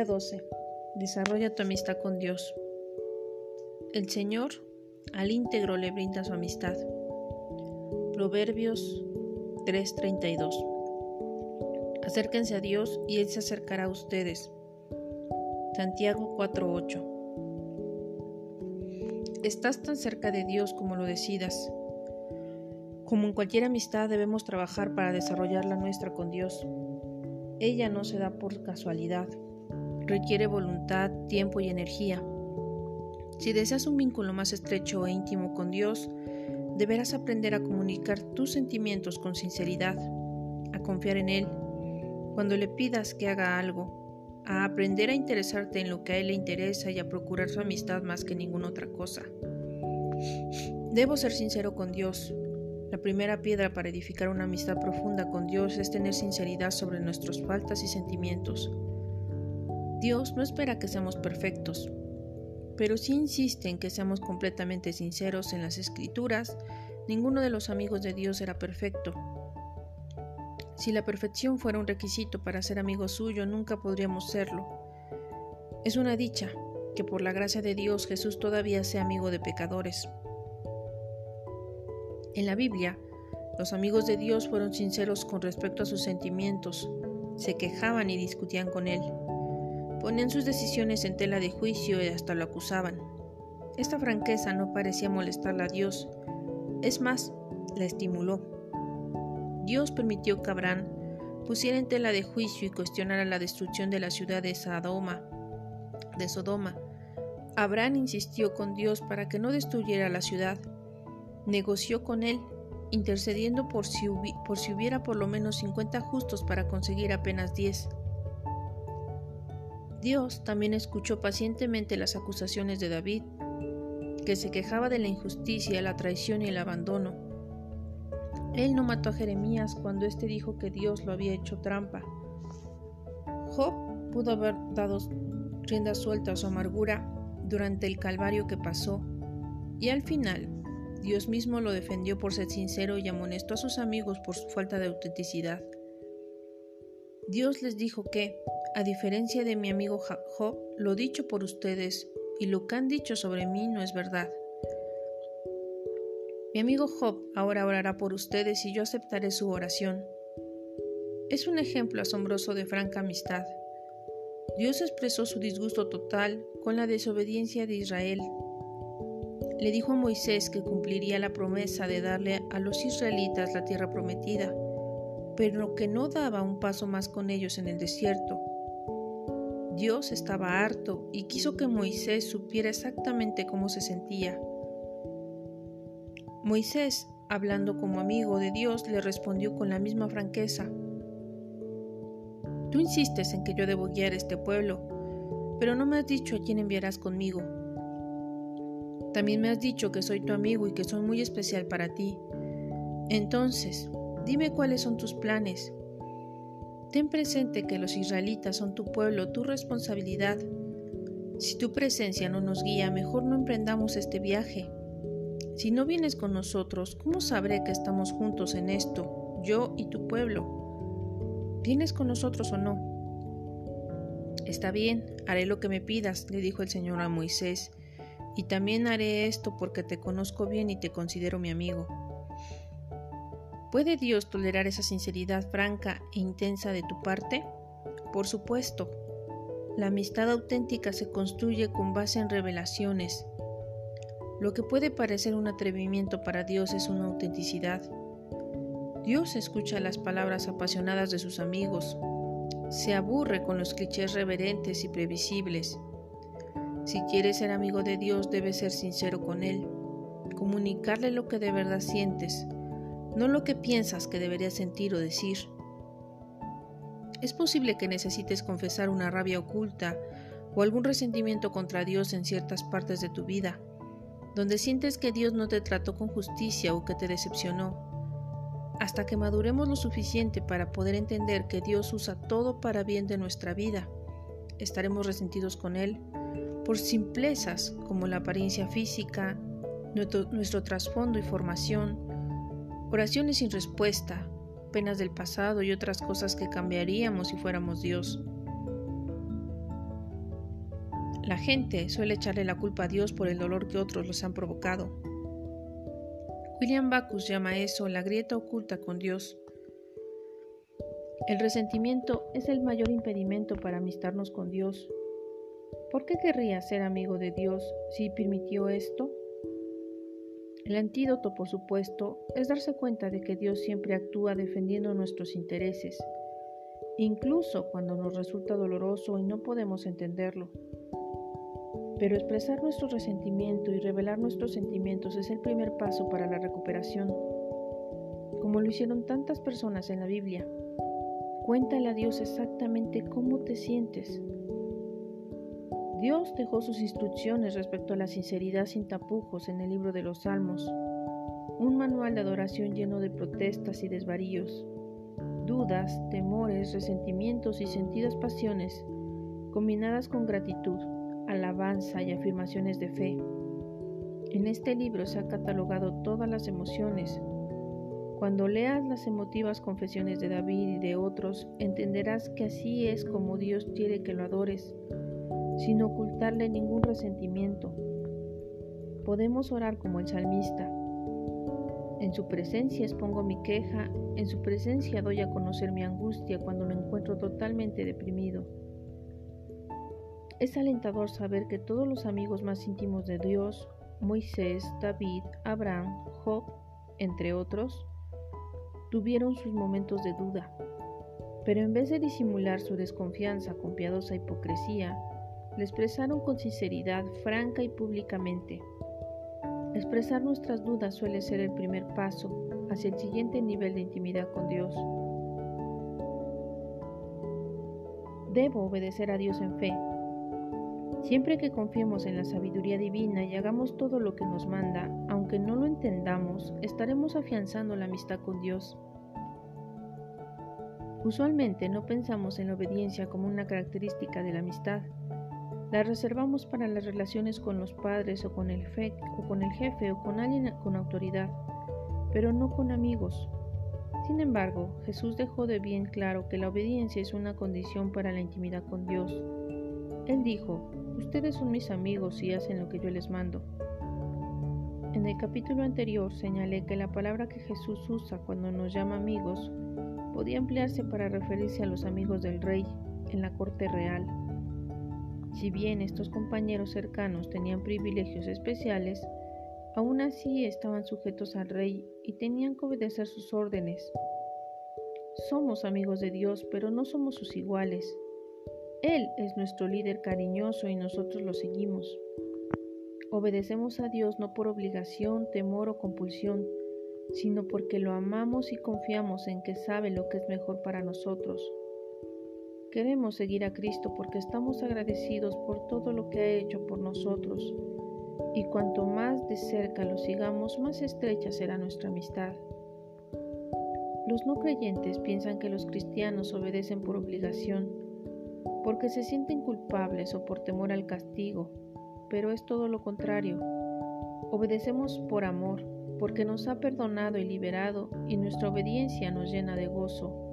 Día 12. Desarrolla tu amistad con Dios. El Señor al íntegro le brinda su amistad. Proverbios 3:32. Acérquense a Dios y Él se acercará a ustedes. Santiago 4:8. Estás tan cerca de Dios como lo decidas. Como en cualquier amistad debemos trabajar para desarrollar la nuestra con Dios. Ella no se da por casualidad requiere voluntad, tiempo y energía. Si deseas un vínculo más estrecho e íntimo con Dios, deberás aprender a comunicar tus sentimientos con sinceridad, a confiar en Él cuando le pidas que haga algo, a aprender a interesarte en lo que a Él le interesa y a procurar su amistad más que ninguna otra cosa. Debo ser sincero con Dios. La primera piedra para edificar una amistad profunda con Dios es tener sinceridad sobre nuestras faltas y sentimientos. Dios no espera que seamos perfectos, pero sí insiste en que seamos completamente sinceros en las escrituras. Ninguno de los amigos de Dios era perfecto. Si la perfección fuera un requisito para ser amigo suyo, nunca podríamos serlo. Es una dicha que por la gracia de Dios Jesús todavía sea amigo de pecadores. En la Biblia, los amigos de Dios fueron sinceros con respecto a sus sentimientos, se quejaban y discutían con Él. Ponían sus decisiones en tela de juicio y hasta lo acusaban. Esta franqueza no parecía molestarle a Dios, es más, la estimuló. Dios permitió que Abraham pusiera en tela de juicio y cuestionara la destrucción de la ciudad de Sodoma. De Sodoma. Abraham insistió con Dios para que no destruyera la ciudad. Negoció con él, intercediendo por si, hubiera por lo menos 50 justos para conseguir apenas 10. Dios también escuchó pacientemente las acusaciones de David, que se quejaba de la injusticia, la traición y el abandono. Él no mató a Jeremías cuando éste dijo que Dios lo había hecho trampa. Job pudo haber dado rienda suelta a su amargura durante el calvario que pasó, y al final Dios mismo lo defendió por ser sincero y amonestó a sus amigos por su falta de autenticidad. Dios les dijo que, a diferencia de mi amigo Job, lo dicho por ustedes y lo que han dicho sobre mí no es verdad. Mi amigo Job ahora orará por ustedes y yo aceptaré su oración. Es un ejemplo asombroso de franca amistad. Dios expresó su disgusto total con la desobediencia de Israel. Le dijo a Moisés que cumpliría la promesa de darle a los israelitas la tierra prometida, pero que no daba un paso más con ellos en el desierto Dios estaba harto y quiso que Moisés supiera exactamente cómo se sentía. Moisés, hablando como amigo de Dios, le respondió con la misma franqueza. Tú insistes en que yo debo guiar este pueblo, pero no me has dicho a quién enviarás conmigo. También me has dicho que soy tu amigo y que soy muy especial para ti. Entonces, dime cuáles son tus planes Ten presente que los israelitas son tu pueblo, tu responsabilidad. Si tu presencia no nos guía, mejor no emprendamos este viaje. Si no vienes con nosotros, ¿cómo sabré que estamos juntos en esto, yo y tu pueblo? ¿Vienes con nosotros o no? Está bien, haré lo que me pidas, le dijo el Señor a Moisés, y también haré esto porque te conozco bien y te considero mi amigo. ¿Puede Dios tolerar esa sinceridad franca e intensa de tu parte? Por supuesto. La amistad auténtica se construye con base en revelaciones. Lo que puede parecer un atrevimiento para Dios es una autenticidad. Dios escucha las palabras apasionadas de sus amigos. Se aburre con los clichés reverentes y previsibles. Si quieres ser amigo de Dios, debes ser sincero con Él, comunicarle lo que de verdad sientes, no lo que piensas que deberías sentir o decir. Es posible que necesites confesar una rabia oculta o algún resentimiento contra Dios en ciertas partes de tu vida, donde sientes que Dios no te trató con justicia o que te decepcionó. Hasta que maduremos lo suficiente para poder entender que Dios usa todo para bien de nuestra vida, estaremos resentidos con Él por simplezas como la apariencia física, nuestro, nuestro trasfondo y formación, oraciones sin respuesta, penas del pasado y otras cosas que cambiaríamos si fuéramos Dios. La gente suele echarle la culpa a Dios por el dolor que otros los han provocado. William Bacchus llama eso la grieta oculta con Dios. El resentimiento es el mayor impedimento para amistarnos con Dios. ¿Por qué querría ser amigo de Dios si permitió esto? El antídoto, por supuesto, es darse cuenta de que Dios siempre actúa defendiendo nuestros intereses, incluso cuando nos resulta doloroso y no podemos entenderlo. Pero expresar nuestro resentimiento y revelar nuestros sentimientos es el primer paso para la recuperación, como lo hicieron tantas personas en la Biblia. Cuéntale a Dios exactamente cómo te sientes. Dios dejó sus instrucciones respecto a la sinceridad sin tapujos en el libro de los Salmos, un manual de adoración lleno de protestas y desvaríos, dudas, temores, resentimientos y sentidas pasiones, combinadas con gratitud alabanza y afirmaciones de fe. En este libro se ha catalogado todas las emociones. Cuando leas las emotivas confesiones de David y de otros, entenderás que así es como Dios quiere que lo adores, sin ocultarle ningún resentimiento. Podemos orar como el salmista. En su presencia expongo mi queja, en su presencia doy a conocer mi angustia cuando lo encuentro totalmente deprimido. Es alentador saber que todos los amigos más íntimos de Dios, Moisés, David, Abraham, Job, entre otros, tuvieron sus momentos de duda. Pero en vez de disimular su desconfianza con piadosa hipocresía, expresaron con sinceridad franca y públicamente. Expresar nuestras dudas suele ser el primer paso hacia el siguiente nivel de intimidad con Dios. Debo obedecer a Dios en fe, Siempre que confiemos en la sabiduría divina y hagamos todo lo que nos manda, aunque no lo entendamos, estaremos afianzando la amistad con Dios. Usualmente no pensamos en la obediencia como una característica de la amistad. La reservamos para las relaciones con los padres o con el, o con el jefe o con alguien con autoridad, pero no con amigos. Sin embargo, Jesús dejó de bien claro que la obediencia es una condición para la intimidad con Dios. Él dijo, Ustedes son mis amigos y hacen lo que yo les mando. En el capítulo anterior señalé que la palabra que Jesús usa cuando nos llama amigos podía emplearse para referirse a los amigos del rey en la corte real. Si bien estos compañeros cercanos tenían privilegios especiales, aún así estaban sujetos al rey y tenían que obedecer sus órdenes. Somos amigos de Dios, pero no somos sus iguales. Él es nuestro líder cariñoso y nosotros lo seguimos. Obedecemos a Dios no por obligación, temor o compulsión, sino porque lo amamos y confiamos en que sabe lo que es mejor para nosotros. Queremos seguir a Cristo porque estamos agradecidos por todo lo que ha hecho por nosotros, y cuanto más de cerca lo sigamos, más estrecha será nuestra amistad. Los no creyentes piensan que los cristianos obedecen por obligación, porque se sienten culpables o por temor al castigo, pero es todo lo contrario. Obedecemos por amor, porque nos ha perdonado y liberado y nuestra obediencia nos llena de gozo.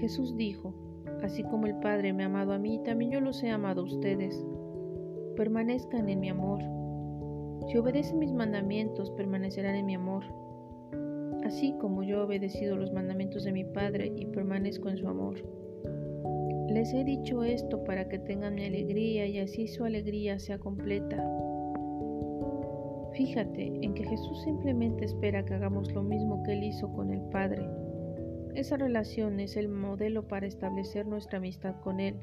Jesús dijo, así como el Padre me ha amado a mí, también yo los he amado a ustedes. Permanezcan en mi amor. Si obedecen mis mandamientos, permanecerán en mi amor, así como yo he obedecido los mandamientos de mi Padre y permanezco en su amor. Les he dicho esto para que tengan mi alegría y así su alegría sea completa. Fíjate en que Jesús simplemente espera que hagamos lo mismo que Él hizo con el Padre. Esa relación es el modelo para establecer nuestra amistad con Él.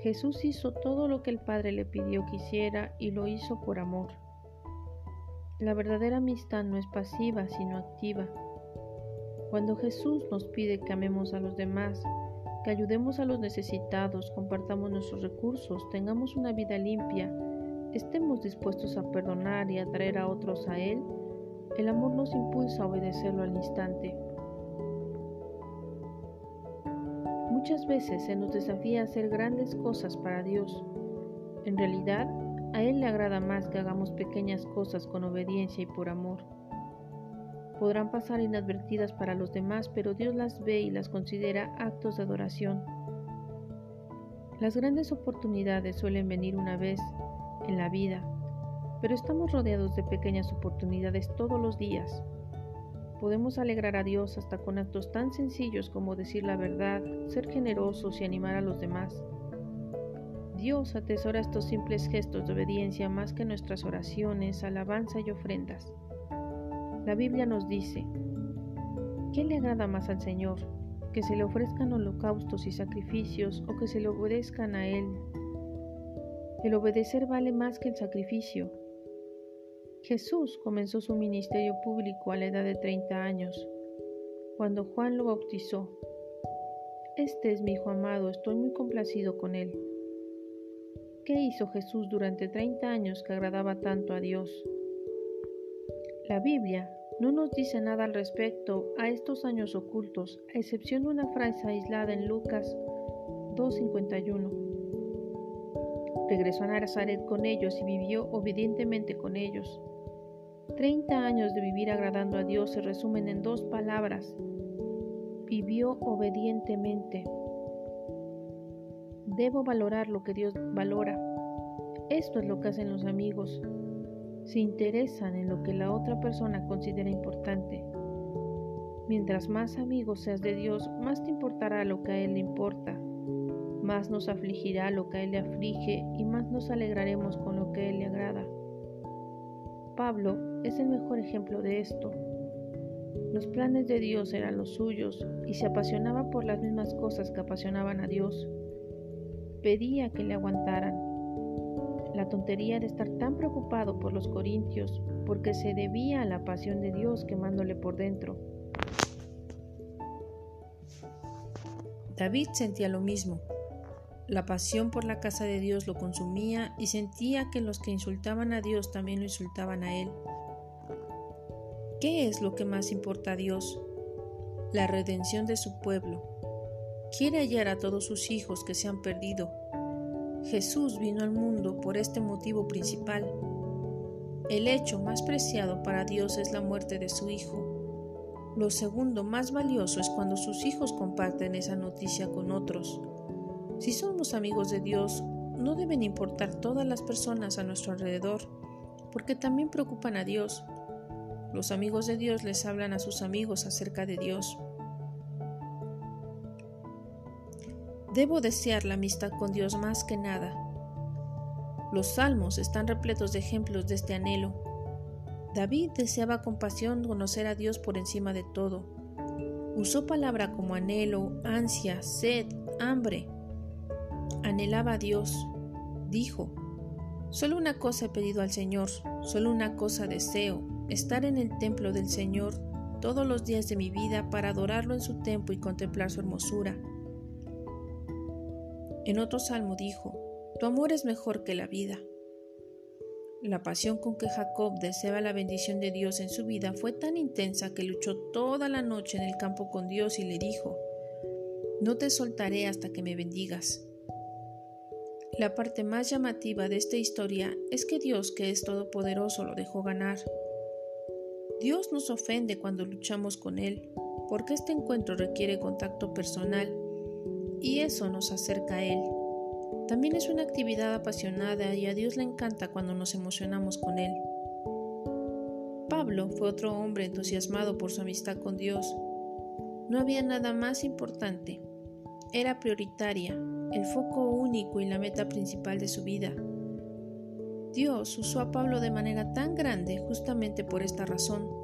Jesús hizo todo lo que el Padre le pidió que hiciera y lo hizo por amor. La verdadera amistad no es pasiva, sino activa. Cuando Jesús nos pide que amemos a los demás, que ayudemos a los necesitados, compartamos nuestros recursos, tengamos una vida limpia, estemos dispuestos a perdonar y atraer a otros a Él, el amor nos impulsa a obedecerlo al instante. Muchas veces se nos desafía a hacer grandes cosas para Dios. En realidad, a Él le agrada más que hagamos pequeñas cosas con obediencia y por amor podrán pasar inadvertidas para los demás, pero Dios las ve y las considera actos de adoración. Las grandes oportunidades suelen venir una vez en la vida, pero estamos rodeados de pequeñas oportunidades todos los días. Podemos alegrar a Dios hasta con actos tan sencillos como decir la verdad, ser generosos y animar a los demás. Dios atesora estos simples gestos de obediencia más que nuestras oraciones, alabanza y ofrendas. La Biblia nos dice, ¿qué le agrada más al Señor? ¿Que se le ofrezcan holocaustos y sacrificios o que se le obedezcan a Él? El obedecer vale más que el sacrificio. Jesús comenzó su ministerio público a la edad de 30 años, cuando Juan lo bautizó. Este es mi Hijo amado, estoy muy complacido con él. ¿Qué hizo Jesús durante 30 años que agradaba tanto a Dios? La Biblia no nos dice nada al respecto a estos años ocultos, a excepción de una frase aislada en Lucas 2.51. Regresó a Nazaret con ellos y vivió obedientemente con ellos. Treinta años de vivir agradando a Dios se resumen en dos palabras. Vivió obedientemente. Debo valorar lo que Dios valora. Esto es lo que hacen los amigos. Se interesan en lo que la otra persona considera importante. Mientras más amigos seas de Dios, más te importará lo que a Él le importa, más nos afligirá lo que a Él le aflige y más nos alegraremos con lo que a Él le agrada. Pablo es el mejor ejemplo de esto. Los planes de Dios eran los suyos y se apasionaba por las mismas cosas que apasionaban a Dios pedía que le aguantaran. La tontería de estar tan preocupado por los corintios, porque se debía a la pasión de Dios quemándole por dentro. David sentía lo mismo. La pasión por la casa de Dios lo consumía y sentía que los que insultaban a Dios también lo insultaban a él. ¿Qué es lo que más importa a Dios? La redención de su pueblo, quiere hallar a todos sus hijos que se han perdido. Jesús vino al mundo por este motivo principal. El hecho más preciado para Dios es la muerte de su Hijo. Lo segundo más valioso es cuando sus hijos comparten esa noticia con otros. Si somos amigos de Dios, no deben importar todas las personas a nuestro alrededor, porque también preocupan a Dios. Los amigos de Dios les hablan a sus amigos acerca de Dios. Debo desear la amistad con Dios más que nada. Los salmos están repletos de ejemplos de este anhelo. David deseaba con pasión conocer a Dios por encima de todo. Usó palabra como anhelo, ansia, sed, hambre. Anhelaba a Dios. Dijo, solo una cosa he pedido al Señor, solo una cosa deseo, estar en el templo del Señor todos los días de mi vida para adorarlo en su templo y contemplar su hermosura. En otro salmo dijo, Tu amor es mejor que la vida. La pasión con que Jacob deseaba la bendición de Dios en su vida fue tan intensa que luchó toda la noche en el campo con Dios y le dijo, No te soltaré hasta que me bendigas. La parte más llamativa de esta historia es que Dios, que es todopoderoso, lo dejó ganar. Dios nos ofende cuando luchamos con Él, porque este encuentro requiere contacto personal y eso nos acerca a Él. También es una actividad apasionada y a Dios le encanta cuando nos emocionamos con Él. Pablo fue otro hombre entusiasmado por su amistad con Dios. No había nada más importante. Era prioritaria, el foco único y la meta principal de su vida. Dios usó a Pablo de manera tan grande justamente por esta razón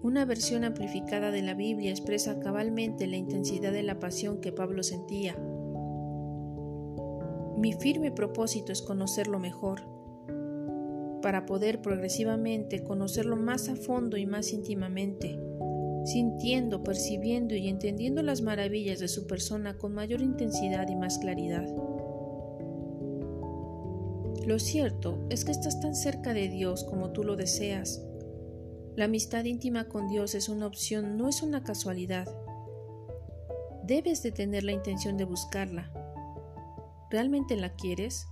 una versión amplificada de la Biblia expresa cabalmente la intensidad de la pasión que Pablo sentía. Mi firme propósito es conocerlo mejor, para poder progresivamente conocerlo más a fondo y más íntimamente, sintiendo, percibiendo y entendiendo las maravillas de su persona con mayor intensidad y más claridad. Lo cierto es que estás tan cerca de Dios como tú lo deseas, la amistad íntima con Dios es una opción, no es una casualidad. Debes de tener la intención de buscarla. ¿Realmente la quieres?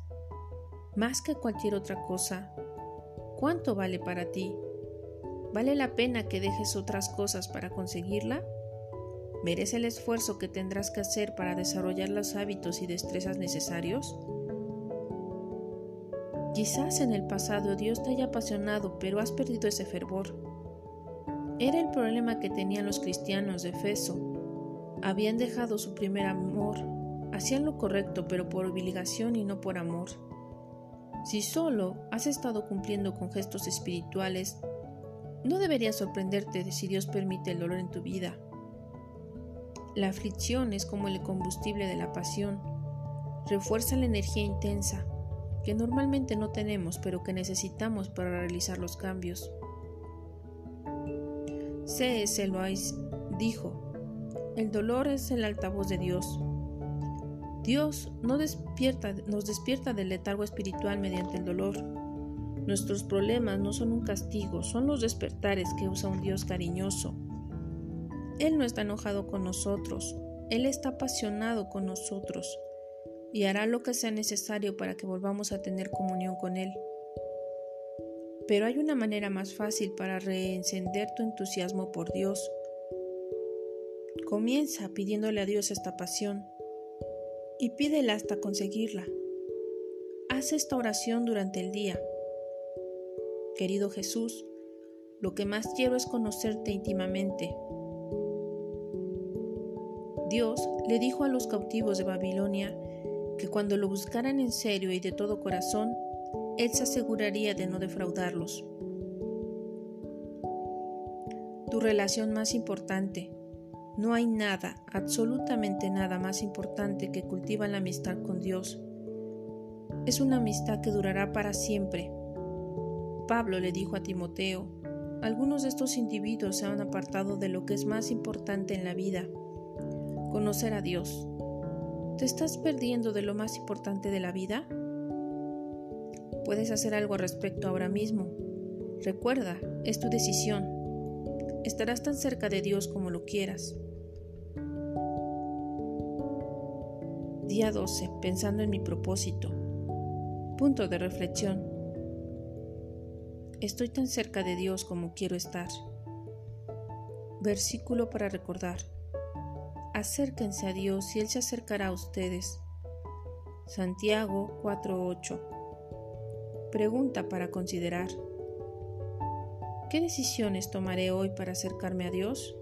Más que cualquier otra cosa. ¿Cuánto vale para ti? ¿Vale la pena que dejes otras cosas para conseguirla? ¿merece el esfuerzo que tendrás que hacer para desarrollar los hábitos y destrezas necesarios? Quizás en el pasado Dios te haya apasionado, pero has perdido ese fervor. Era el problema que tenían los cristianos de Efeso. Habían dejado su primer amor, hacían lo correcto, pero por obligación y no por amor. Si solo has estado cumpliendo con gestos espirituales, no debería sorprenderte si Dios permite el dolor en tu vida. La aflicción es como el combustible de la pasión. Refuerza la energía intensa, que normalmente no tenemos pero que necesitamos para realizar los cambios. C.S. Lewis dijo, el dolor es el altavoz de Dios. Dios no nos despierta del letargo espiritual mediante el dolor. Nuestros problemas no son un castigo, son los despertares que usa un Dios cariñoso. Él no está enojado con nosotros, Él está apasionado con nosotros y hará lo que sea necesario para que volvamos a tener comunión con Él. Pero hay una manera más fácil para reencender tu entusiasmo por Dios. Comienza pidiéndole a Dios esta pasión y pídela hasta conseguirla. Haz esta oración durante el día. Querido Jesús, lo que más quiero es conocerte íntimamente. Dios le dijo a los cautivos de Babilonia que cuando lo buscaran en serio y de todo corazón, Él se aseguraría de no defraudarlos. Tu relación más importante. No hay nada, absolutamente nada más importante que cultiva la amistad con Dios. Es una amistad que durará para siempre. Pablo le dijo a Timoteo, algunos de estos individuos se han apartado de lo que es más importante en la vida, conocer a Dios. ¿Te estás perdiendo de lo más importante de la vida? Puedes hacer algo al respecto ahora mismo. Recuerda, es tu decisión. Estarás tan cerca de Dios como lo quieras. Día 12. Pensando en mi propósito. Punto de reflexión. Estoy tan cerca de Dios como quiero estar. Versículo para recordar acérquense a Dios y Él se acercará a ustedes. Santiago 4:8 Pregunta para considerar. ¿Qué decisiones tomaré hoy para acercarme a Dios?